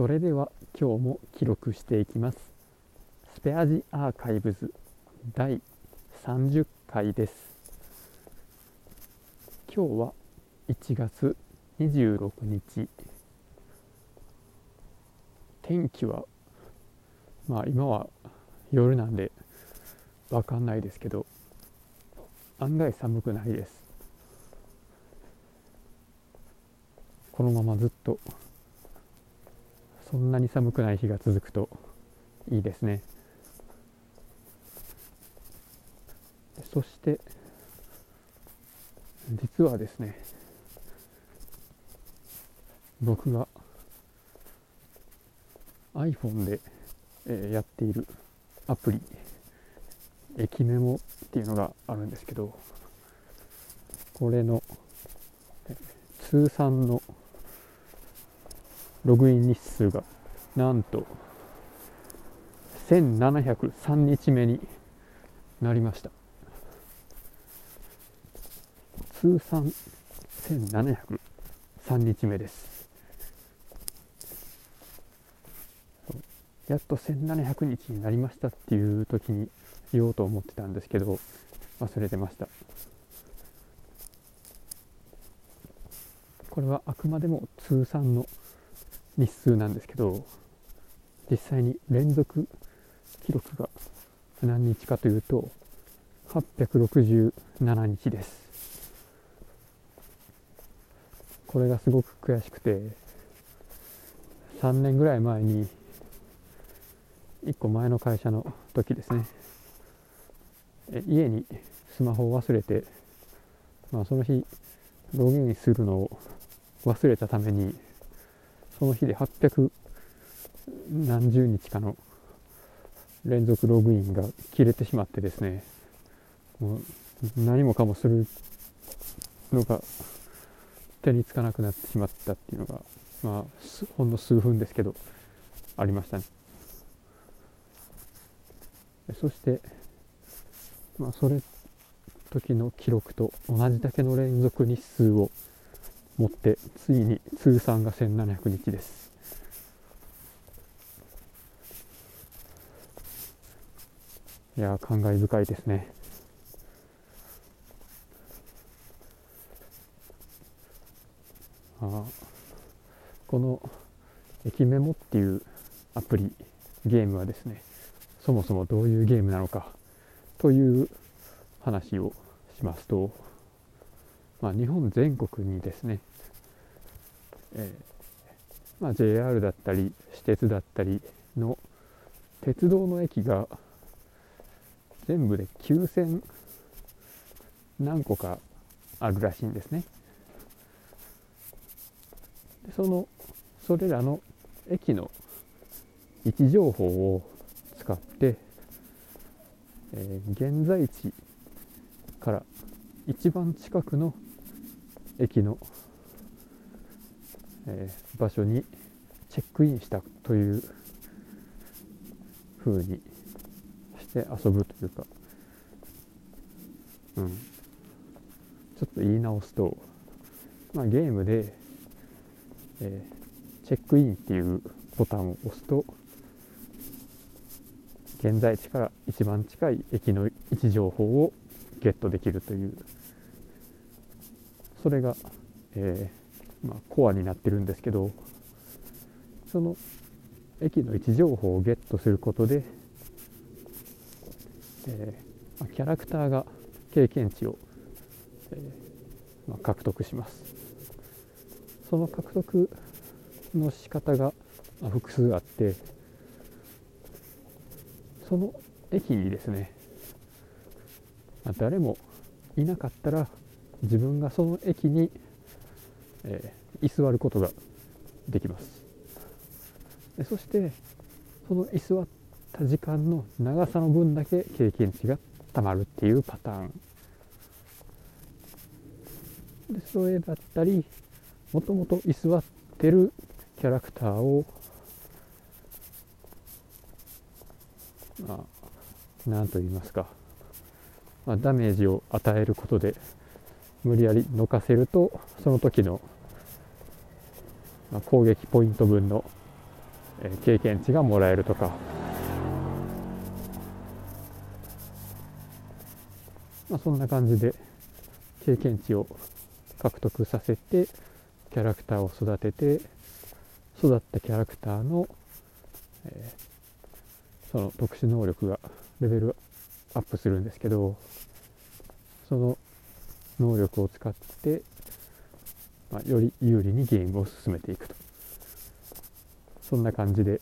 それでは今日も記録していきます。スペアジアーカイブズ第30回です。今日は1月26日。天気はまあ今は夜なんでわかんないですけど案外寒くないです。このままずっとそんなに寒くない日が続くといいですね。そして実はですね僕が iPhone で、えーやっているアプリ駅メモっていうのがあるんですけどこれの通算のログイン日数がなんと1703日目になりました。通算1703日目です。やっと1700日になりましたっていう時に言おうと思ってたんですけど忘れてました。これはあくまでも通算の日数なんですけど実際に連続記録が何日かというと867日です。これがすごく悔しくて3年ぐらい前に1個前の会社の時ですね。家にスマホを忘れて、まあ、その日ログインするのを忘れたためにその日で800何十日かの連続ログインが切れてしまってですねもう何もかもするのが手につかなくなってしまったっていうのがまあほんの数分ですけどありましたね。そしてまあそれ時の記録と同じだけの連続日数を持ってついに通算が1700日です。いやー感慨深いですね。あこの駅メモっていうアプリゲームはですねそもそもどういうゲームなのかという話をしますと、まあ、日本全国にですね、えーまあ、JR だったり私鉄だったりの鉄道の駅が全部で9000何個かあるらしいんですね。でそのそれらの駅の位置情報を使って、えー現在地から一番近くの駅の、えー場所にチェックインしたという風にして遊ぶというか、うん、ちょっと言い直すと、まあ、ゲームで、えーチェックインっていうボタンを押すと現在地から一番近い駅の位置情報をゲットできるという。それが、えーまあ、コアになってるんですけどその駅の位置情報をゲットすることで、えーまあキャラクターが経験値を、えーまあ獲得します。その獲得の仕方がまあ複数あってその駅にですね、まあ誰もいなかったら自分がその駅に、えー居座ることができます。でそしてその居座った時間の長さの分だけ経験値がたまるっていうパターン。でそれだったりもともと居座ってるキャラクターをまあ何と言いますか、まあ、ダメージを与えることで無理やりのかせるとその時の、攻撃ポイント分の経験値がもらえるとか、まあ、そんな感じで経験値を獲得させてキャラクターを育てて育ったキャラクターの、えー、その特殊能力がレベルアップするんですけどその能力を使って、まあ、より有利にゲームを進めていくと。そんな感じで、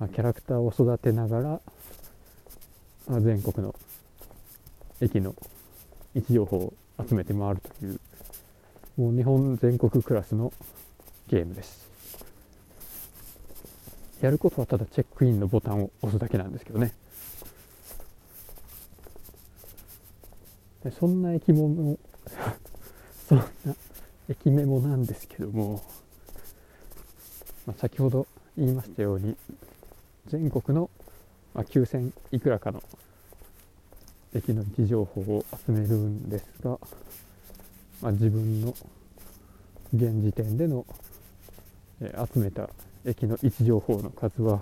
まあ、キャラクターを育てながら、まあ、全国の駅の位置情報を集めて回るというもう日本全国クラスのゲームです。やることはただチェックインのボタンを押すだけなんですけどね。でそんな駅メモ そんな駅メモなんですけども、まあ、先ほど言いましたように全国の、まあ、9000いくらかの駅の位置情報を集めるんですが、まあ、自分の現時点での、え集めた駅の位置情報の数は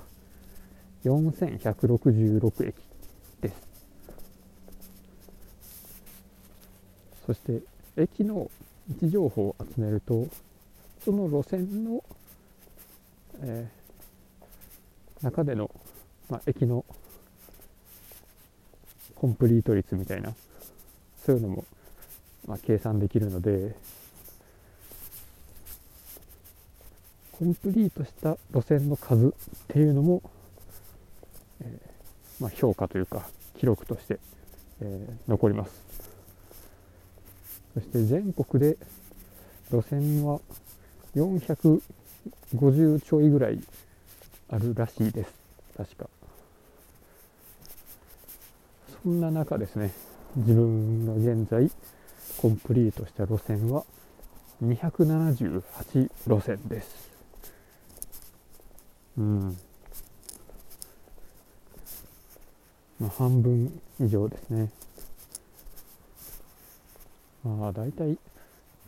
4166駅ですそして駅の位置情報を集めるとその路線の、えー、中での、まあ、駅のコンプリート率みたいなそういうのも、まあ、計算できるのでコンプリートした路線の数っていうのも、えー、まあ、評価というか記録として、えー、残ります。そして全国で路線は450ちょいぐらいあるらしいです。確か。そんな中ですね自分が現在コンプリートした路線は278路線です。うん。まあ半分以上ですね。まあ大体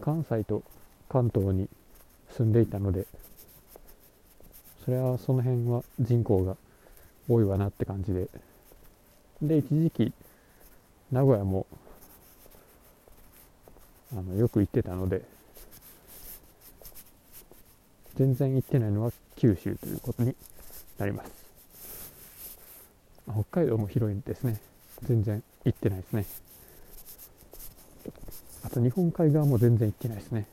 関西と関東に住んでいたのでそれはその辺は人口が多いわなって感じで。で一時期名古屋もあのよく行ってたので全然行ってないのは九州ということになります。北海道も広いんですね。全然行ってないですね。あと日本海側も全然行ってないですね。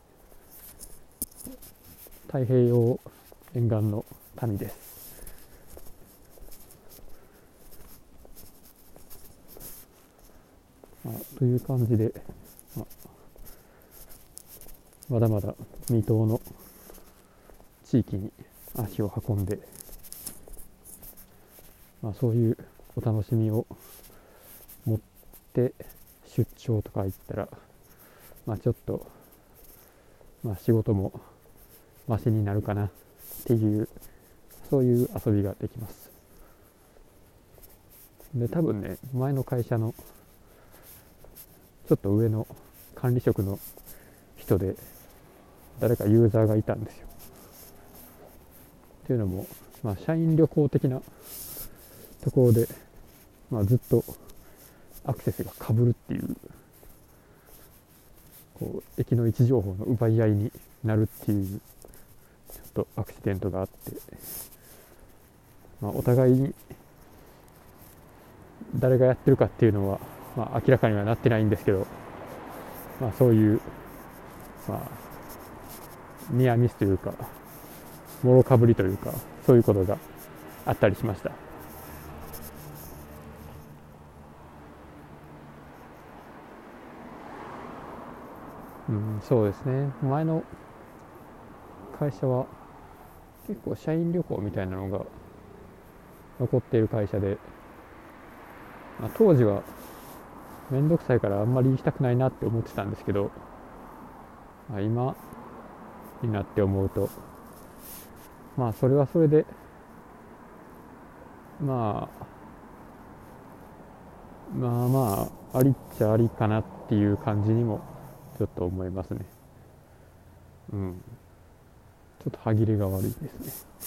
太平洋沿岸の民です。まあ、という感じで、まあ、まだまだ未踏の地域に足を運んで、まあ、そういうお楽しみを持って出張とか行ったら、まあ、ちょっと、まあ、仕事もマシになるかなっていうそういう遊びができます。で多分ね前の会社のちょっと上の管理職の人で誰かユーザーがいたんですよ。っていうのも、まあ、社員旅行的なところで、まあ、ずっとアクセスがかぶるっていうこう駅の位置情報の奪い合いになるっていうちょっとアクシデントがあって、まあ、お互いに誰がやってるかっていうのは、まあ、明らかにはなってないんですけど、まあ、そういう、まあ、ニアミスというかもろかぶりというかそういうことがあったりしました。うんそうですね。前の会社は結構社員旅行みたいなのが残っている会社で、まあ、当時は面倒くさいからあんまり行きたくないなって思ってたんですけど、まあ、今になって思うとまあそれはそれでまあまあまあありっちゃありかなっていう感じにもちょっと思いますね。うん。ちょっと歯切れが悪いですね。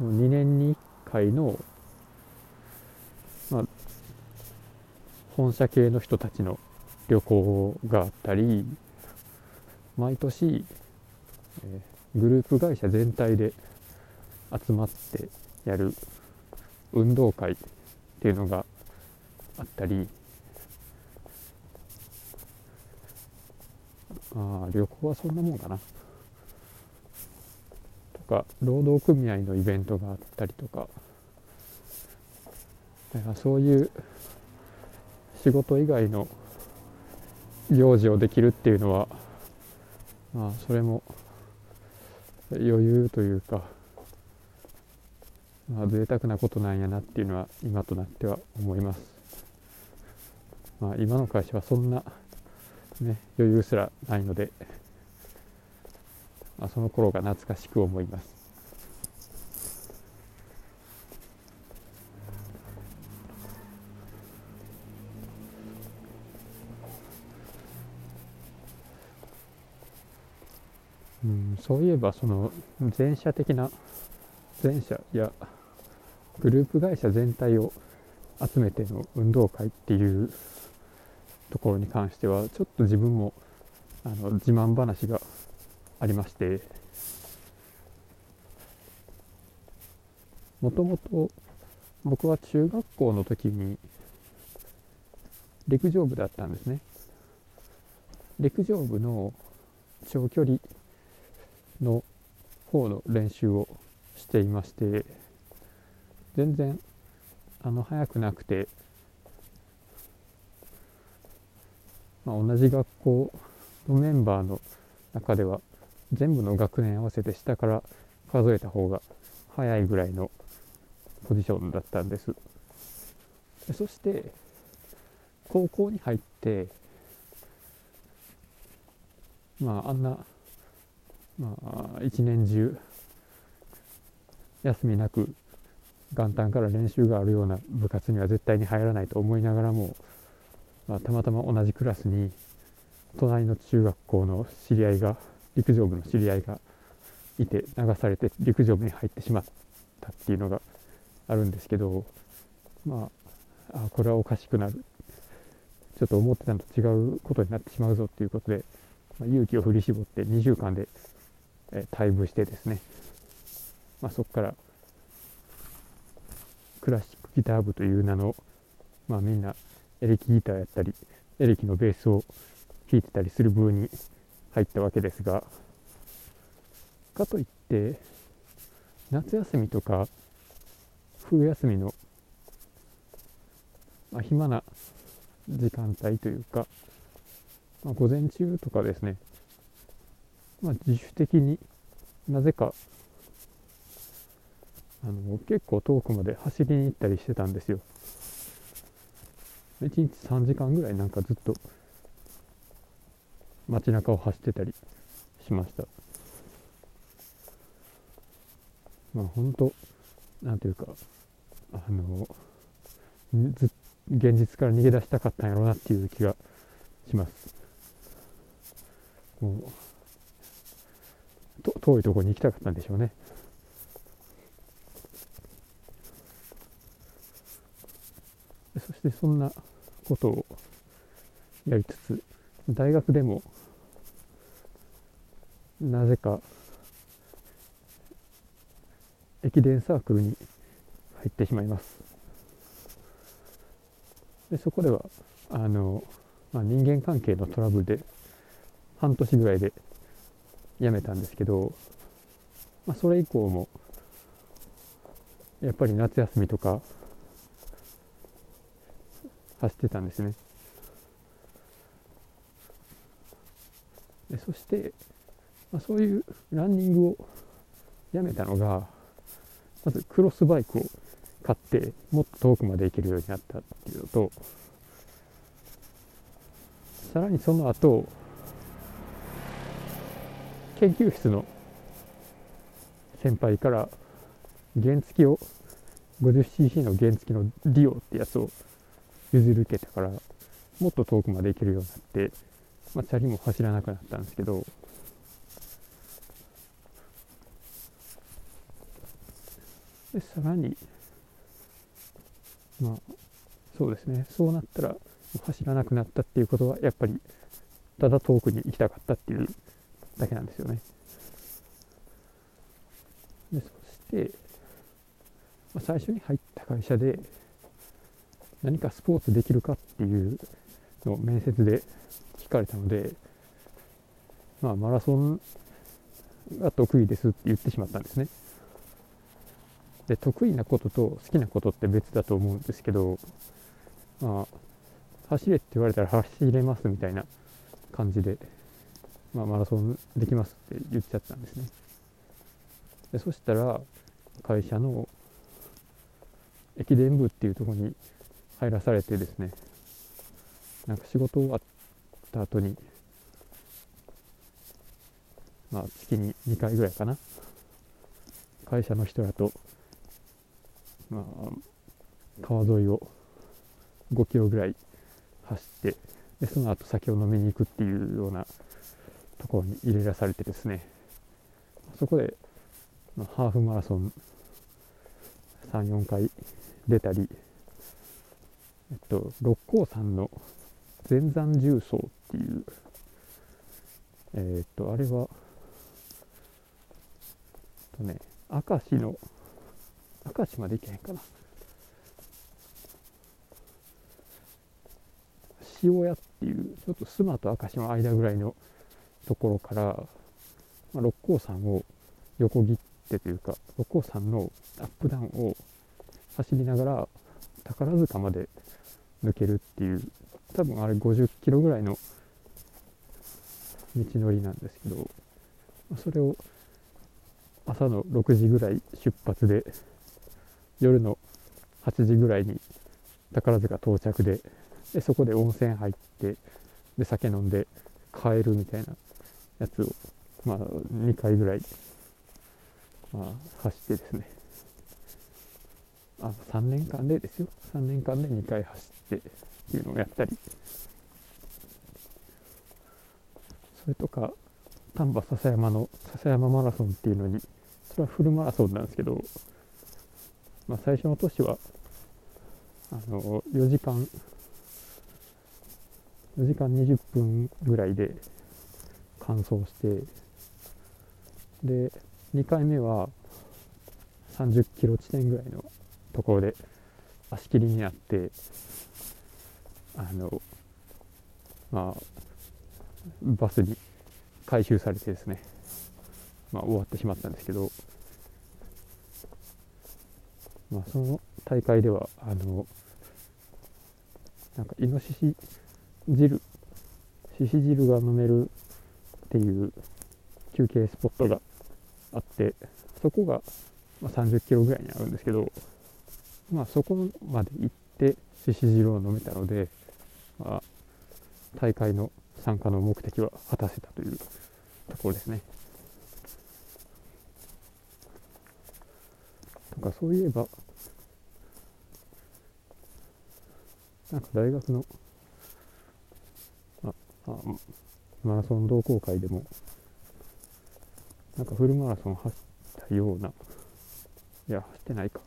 もう2年に1回のまあ本社系の人たちの旅行があったり毎年、えー、グループ会社全体で集まってやる運動会っていうのがあったりあ旅行はそんなもんかな。とか労働組合のイベントがあったりとか。だからそういう仕事以外の行事をできるっていうのはまあそれも余裕というかまあ贅沢なことなんやなっていうのは今となっては思います。まあ今の会社はそんなね余裕すらないので、まあ、その頃が懐かしく思います。うん、そういえばその全社的な全社やグループ会社全体を集めての運動会っていうところに関してはちょっと自分もあの自慢話がありましてもともと僕は中学校の時に陸上部だったんですね。陸上部の長距離の方の練習をしていまして全然あの速くなくて、まあ、同じ学校のメンバーの中では全部の学年合わせて下から数えた方が速いぐらいのポジションだったんです。そして高校に入ってまああんなまあ、一年中休みなく元旦から練習があるような部活には絶対に入らないと思いながらも、まあ、たまたま同じクラスに隣の中学校の知り合いが陸上部の知り合いがいて流されて陸上部に入ってしまったっていうのがあるんですけどまああこれはおかしくなる。ちょっと思ってたのと違うことになってしまうぞっていうことで、まあ、勇気を振り絞って2週間でえ退部してですね、まあ、そこからクラシックギター部という名の、まあ、みんなエレキギターやったりエレキのベースを弾いてたりする部に入ったわけですがかといって夏休みとか冬休みの、まあ、暇な時間帯というか、まあ、午前中とかですねまあ、自主的になぜかあの結構遠くまで走りに行ったりしてたんですよ。1日3時間ぐらいなんかずっと街中を走ってたりしましたまあ本当なんていうかあのず現実から逃げ出したかったんやろうなっていう気がしますもうと遠いところに行きたかったんでしょうね。そしてそんなことをやりつつ大学でもなぜか駅伝サークルに入ってしまいます。でそこではあの、まあ、人間関係のトラブルで半年ぐらいで辞めたんですけど、まあ、それ以降もやっぱり夏休みとか走ってたんですね。でそして、まあ、そういうランニングをやめたのがまずクロスバイクを買ってもっと遠くまで行けるようになったっていうのとさらにその後研究室の先輩から原付を 50cc の原付のディオってやつを譲り受けたからもっと遠くまで行けるようになって、まあ、チャリも走らなくなったんですけどでさらにまあそうですね。そうなったら走らなくなったっていうことはやっぱりただ遠くに行きたかったっていうだけなんですよね。でそして、まあ、最初に入った会社で何かスポーツできるかっていうのを面接で聞かれたのでまあマラソンが得意ですって言ってしまったんですね。で得意なことと好きなことって別だと思うんですけどまあ走れって言われたら走れますみたいな感じで、まあ、マラソンできますって言っちゃったんですね。でそしたら会社の駅伝部っていうとこに入らされてですねなんか仕事終わった後にまあ月に2回ぐらいかな。会社の人らとまあ川沿いを5キロぐらい走ってでその後酒を飲みに行くっていうようなところに入れらされてですね。そこで、まあ、ハーフマラソン34回出たり、えっと、六甲山の全山重走っていうえ、っとあれはえっとね明石の明石まで行けへんかな。塩屋っていうちょっと須磨と明石の間ぐらいのところから、まあ、六甲山を横切ってというか六甲山のアップダウンを走りながら宝塚まで抜けるっていう多分あれ50キロぐらいの道のりなんですけどそれを朝の6時ぐらい出発で夜の8時ぐらいに宝塚到着ででそこで温泉入ってで酒飲んで帰るみたいなやつをまあ2回ぐらい、まあ、走ってですね。あの3年間でですよ。3年間で2回走ってっていうのをやったり。それとか丹波篠山の篠山マラソンっていうのにそれはフルマラソンなんですけど、まあ、最初の年はあの4時間4時間20分ぐらいで完走してで2回目は30キロ地点ぐらいのところで足切りになってあのまあバスに回収されてですね、まあ、終わってしまったんですけど、まあ、その大会ではあのなんかイノシシ汁しし汁が飲めるっていう休憩スポットがあってそこが、まあ、30キロぐらいにあるんですけど、まあ、そこまで行ってしし汁を飲めたので、まあ、大会の参加の目的は果たせたというところですね。とかそういえばなんか大学のああマラソン同好会でもなんかフルマラソン走ったようないや走ってないか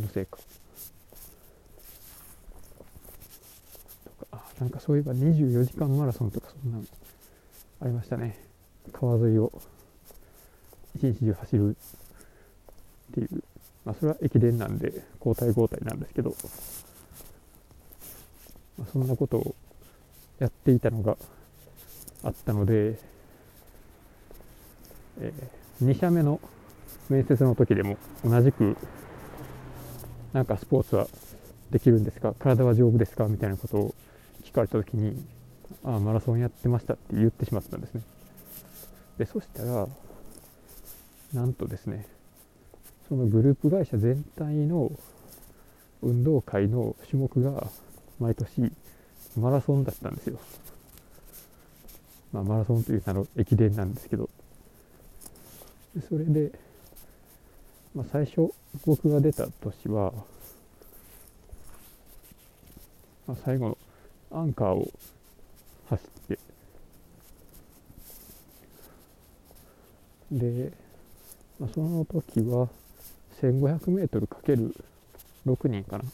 のせいか。とかあなんかそういえば24時間マラソンとかそんなのありましたね。川沿いを。一日中走るっていう。まあそれは駅伝なんで交代交代なんですけど、まあ、そんなことをやっていたのがあったので、えー、2社目の面接の時でも同じくなんかスポーツはできるんですか？体は丈夫ですか？みたいなことを聞かれた時にああマラソンやってましたって言ってしまったんですね。でそしたらなんとですねそのグループ会社全体の運動会の種目が毎年マラソンだったんですよ。まあ、マラソンという名の駅伝なんですけど、それで、まあ、最初僕が出た年は、まあ、最後のアンカーを走って、で、まあ、その時は 1500m× 6人かな。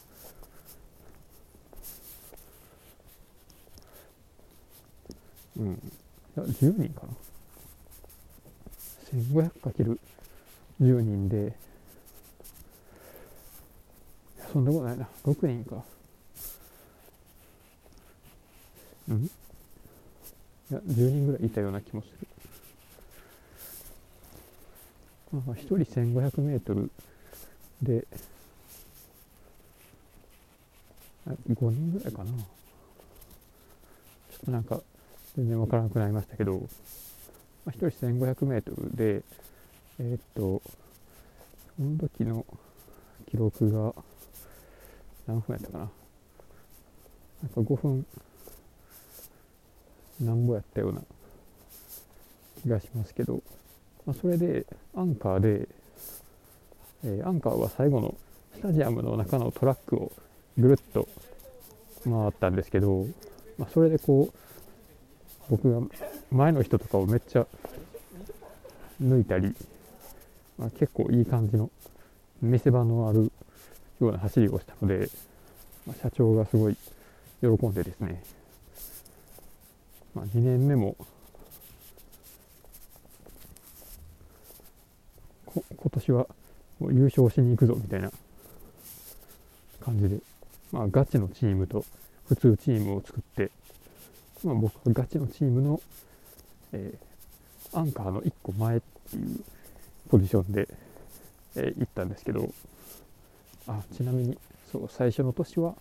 うん。いや10人かな。1500×10 人でそんなことないな。6人か。うん？いや10人ぐらいいたような気もする。まあ、1人 1500m であ5人ぐらいかな。ちょっとなんか全然わからなくなりましたけど、まあ、1人 1500m でえーっとその時の記録が何分やったかな。なんか5分。なんぼやったような気がしますけど、まあ、それでアンカーで、えーアンカーは最後のスタジアムの中のトラックをぐるっと回ったんですけど、まあ、それでこう僕が前の人とかをめっちゃ抜いたり、まあ、結構いい感じの見せ場のあるような走りをしたので、まあ、社長がすごい喜んでですね、まあ、2年目も今年はもう優勝しに行くぞみたいな感じで、まあ、ガチのチームと普通チームを作って、まあ、僕はガチのチームの、えーアンカーの1個前っていうポジションで、えー行ったんですけどあちなみにそう最初の年は、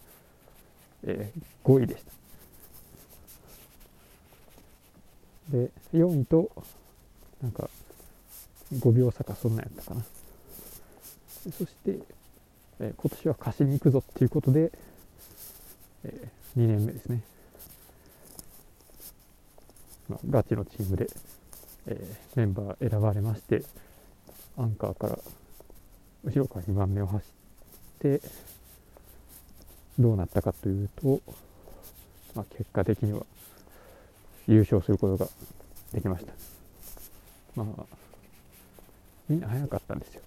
えー5位でした。で4位となんか5秒差かそんなんやったかな。そして、えー今年は貸しに行くぞっていうことで、え2年目ですね、まあ、ガチのチームで、えーメンバー選ばれましてアンカーから後ろから2番目を走ってどうなったかというと、まあ、結果的には優勝することができました。まあみんな早かったんですよ。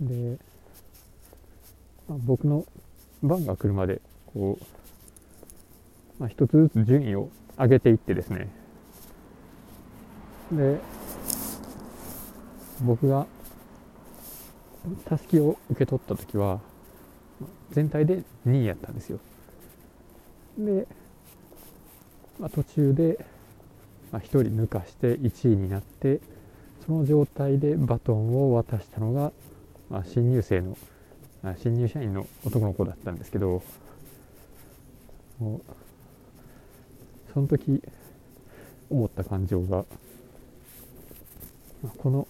で、まあ、僕の番が来るまでこう、まあ、一つずつ順位を上げていってですね。で僕がたすきを受け取った時は全体で2位やったんですよ。で、まあ、途中で、まあ、1人抜かして1位になってその状態でバトンを渡したのが、まあ、新入生のあ新入社員の男の子だったんですけどもうその時思った感情がまあこの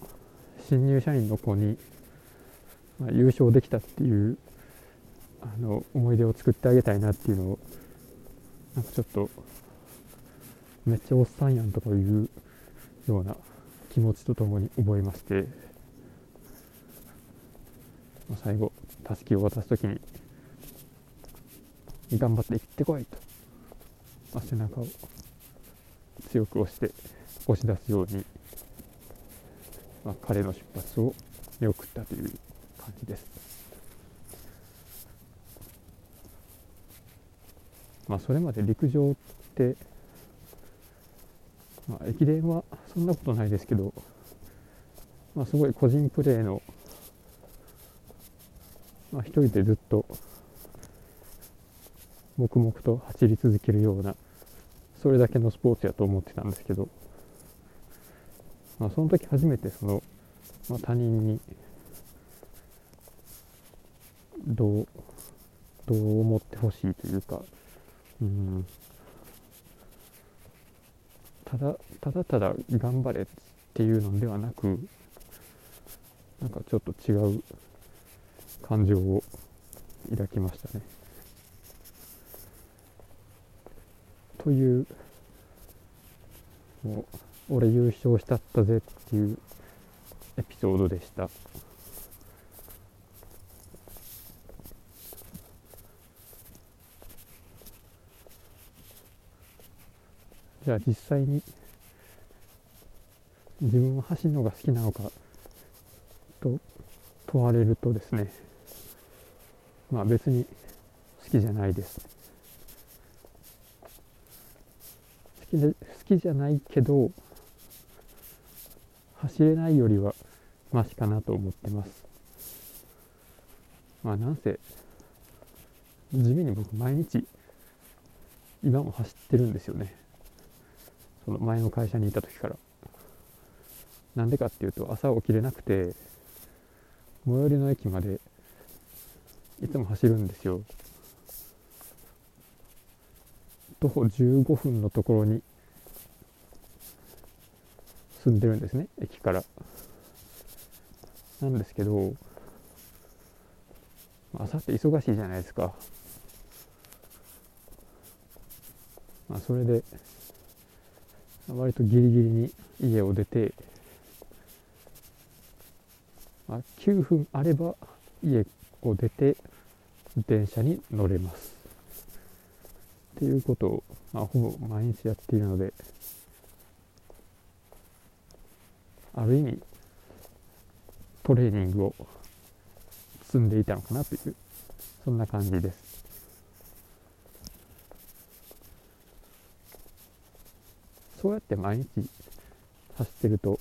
新入社員の子に、まあ、優勝できたっていうあの思い出を作ってあげたいなっていうのをなんかちょっとめっちゃおっさんやんとかいうような気持ちとともに覚えまして、まあ、最後たすきを渡す時に頑張って行ってこいと、まあ、背中を強く押して押し出すように、まあ、彼の出発を見送ったという感じです。まあ、それまで陸上って、まあ、駅伝はそんなことないですけど、まあ、すごい個人プレーの、まあ、一人でずっと黙々と走り続けるようなそれだけのスポーツやと思ってたんですけど、まあ、その時初めてその、まあ、他人にどうどう思ってほしいというかうんただただただ頑張れっていうのではなくなんかちょっと違う感情を抱きましたね。というもう俺優勝したったぜっていうエピソードでした。じゃあ実際に自分は走るのが好きなのかと問われるとですねまあ別に好きじゃないです。好きで好きじゃないけど走れないよりはマシかなと思ってます。まあなんせ地味に僕毎日今も走ってるんですよね。その前の会社にいた時から。なんでかっていうと朝起きれなくて最寄りの駅までいつも走るんですよ。徒歩15分のところに住んでるんですね駅から。なんですけど朝って忙しいじゃないですか。まあそれで割とギリギリに家を出てまあ、9分あれば家を出て電車に乗れます。っていうことを、まあ、ほぼ毎日やっているのである意味トレーニングを積んでいたのかなというそんな感じです。そうやって毎日走ってると、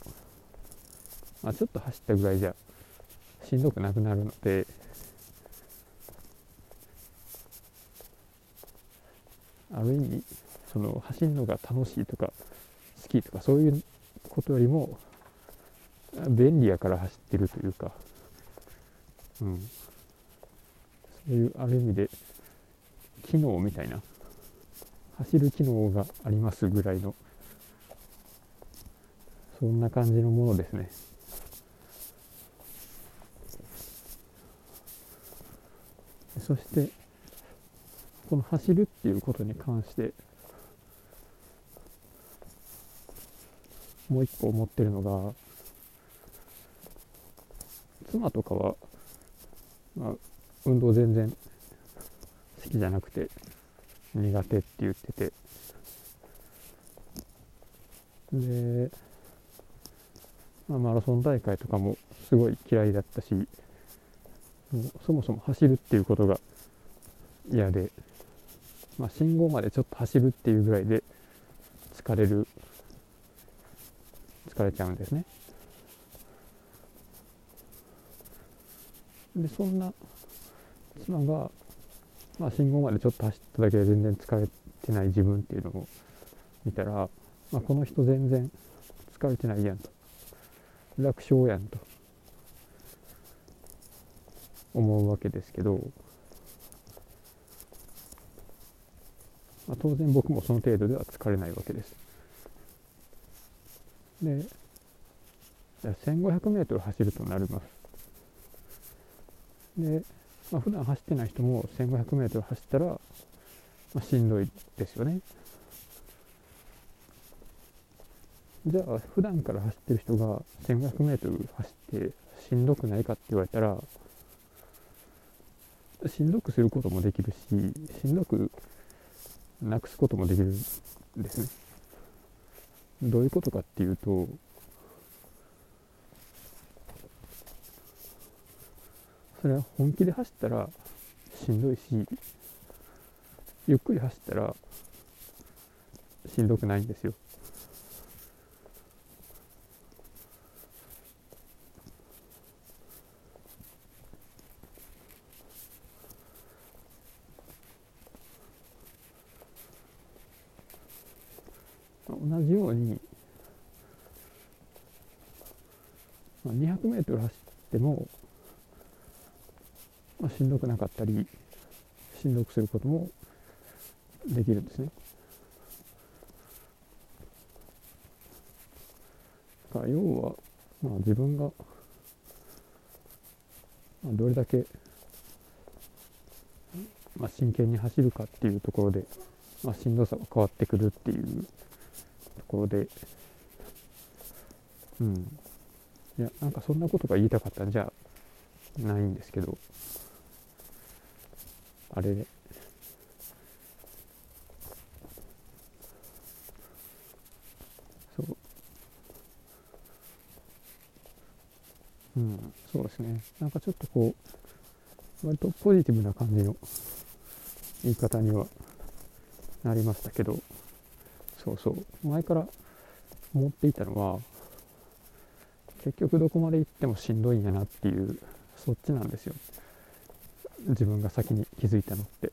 まあ、ちょっと走ったぐらいじゃしんどくなくなるのである意味その走るのが楽しいとか好きとかそういうことよりも便利やから走ってるというか、うん、そういうある意味で機能みたいな走る機能がありますぐらいのそんな感じのものですね。そしてこの走るっていうことに関してもう一個思ってるのが妻とかは、まあ、運動全然好きじゃなくて苦手って言っててで、マラソン大会とかもすごい嫌いだったしそもそも走るっていうことが嫌で、まあ、信号までちょっと走るっていうぐらいで疲れる疲れちゃうんですね。でそんな妻が、まあ、信号までちょっと走っただけで全然疲れてない自分っていうのを見たら、まあ、この人全然疲れてないやんと。楽勝やんと思うわけですけど、まあ、当然僕もその程度では疲れないわけです。で、1500メートル走るとなります。で、まあ、普段走ってない人も1500メートル走ったら、まあ、しんどいですよね。じゃあ普段から走ってる人が1500メートル走ってしんどくないかって言われたらしんどくすることもできるししんどくなくすこともできるんですね。どういうことかっていうとそれは本気で走ったらしんどいしゆっくり走ったらしんどくないんですよ同じように、まあ、200メートル走っても、まあ、しんどくなかったりしんどくすることもできるんですね。だから要は、まあ、自分が、まあ、どれだけ、まあ、真剣に走るかっていうところで、まあ、しんどさが変わってくるっていうところでうんいやなんかそんなことが言いたかったんじゃないんですけどあれそううん、そうですね。なんかちょっとこう、割とポジティブな感じの言い方にはなりましたけど、そうそう、前から思っていたのは、結局どこまで行ってもしんどいんやなっていう、そっちなんですよ。自分が先に気づいたのって。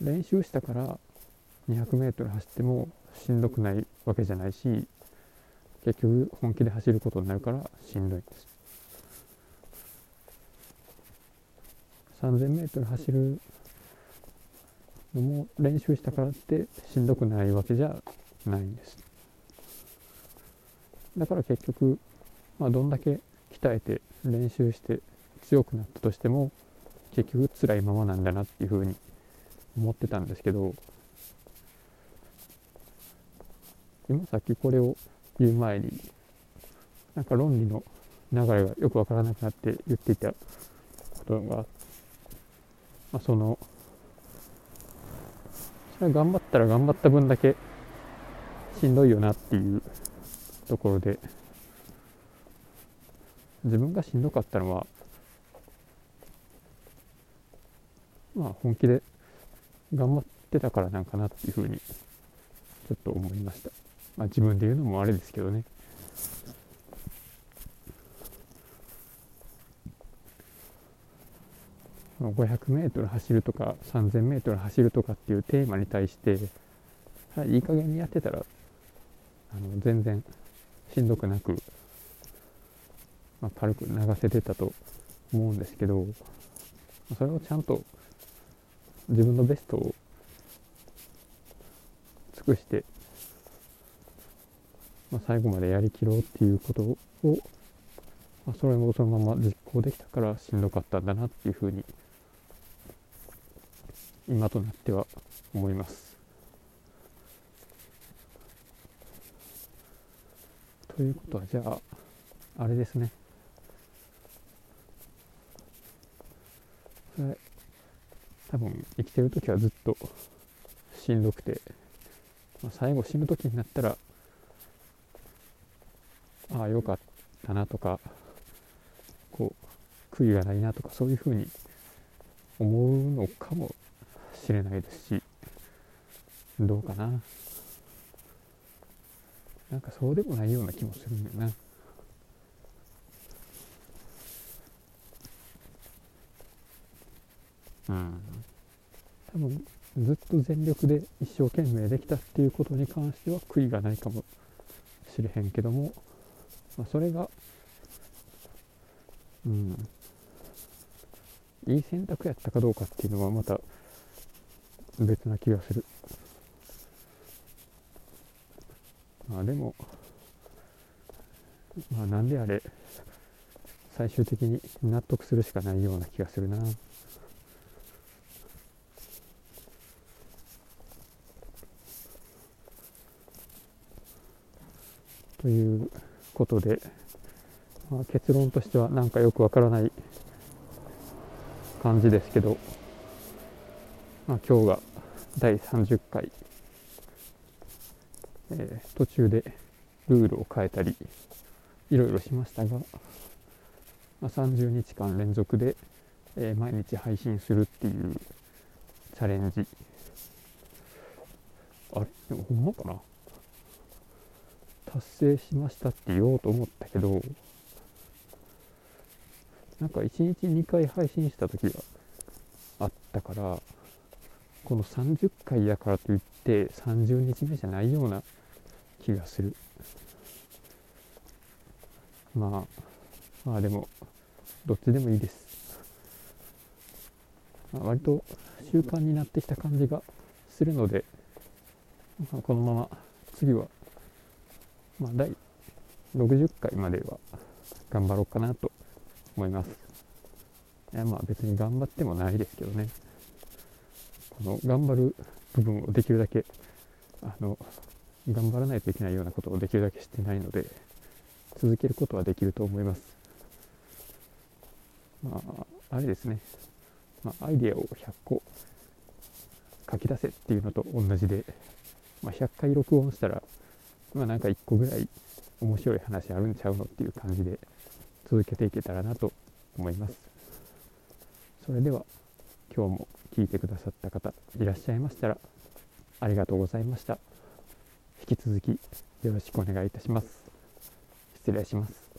練習したから200メートル走ってもしんどくないわけじゃないし、結局本気で走ることになるからしんどいんです3000メートル走るのも練習したからってしんどくないわけじゃないんですだから結局、まあ、どんだけ鍛えて練習して強くなったとしても結局辛いままなんだなっていうふうに思ってたんですけど今さっきこれを言う前になんか論理の流れがよくわからなくなって言っていたことが、まあ、そのそれ頑張ったら頑張った分だけしんどいよなっていうところで自分がしんどかったのはまあ本気で頑張ってたからなんかなっていうふうにちょっと思いました。まあ、自分で言うのもあれですけどね。500メートル走るとか3000メートル走るとかっていうテーマに対していい加減にやってたらあの全然しんどくなく、まあ、軽く流せてたと思うんですけどそれをちゃんと自分のベストを尽くしてまあ、最後までやりきろうっていうことを、まあ、それもそのまま実行できたからしんどかったんだなっていうふうに今となっては思います。ということはじゃああれですねはい多分生きてる時はずっとしんどくて、まあ、最後死ぬ時になったらああよかったなとかこう悔いがないなとかそういうふうに思うのかもしれないですしどうかな。なんかそうでもないような気もするんだよな。うん。多分ずっと全力で一生懸命できたっていうことに関しては悔いがないかもしれへんけどもまあ、それが、うん、いい選択やったかどうかっていうのはまた別な気がする。まあでも、まあなんであれ、最終的に納得するしかないような気がするな。ということで、まあ、結論としてはなんかよくわからない感じですけど、まあ、今日が第30回、えー、途中でルールを変えたりいろいろしましたが、まあ、30日間連続で、えー、毎日配信するっていうチャレンジ。あれ？でもほんまかな？達成しましたって言おうと思ったけど、なんか1日2回配信した時があったから、この30回やからといって30日目じゃないような気がする。まあ、まあでも、どっちでもいいです。まあ、割と習慣になってきた感じがするので、まあ、このまま次はまあ、第60回までは頑張ろうかなと思います。いやまあ別に頑張ってもないですけどね。この頑張る部分をできるだけ、あの、頑張らないといけないようなことをできるだけしてないので、続けることはできると思います。まあ、あれですね。まあ、アイデアを100個書き出せっていうのと同じで、まあ、100回録音したらまあなんか1個ぐらい面白い話あるんちゃうのっていう感じで続けていけたらなと思います。それでは今日も聞いてくださった方いらっしゃいましたらありがとうございました。引き続きよろしくお願いいたします。失礼します。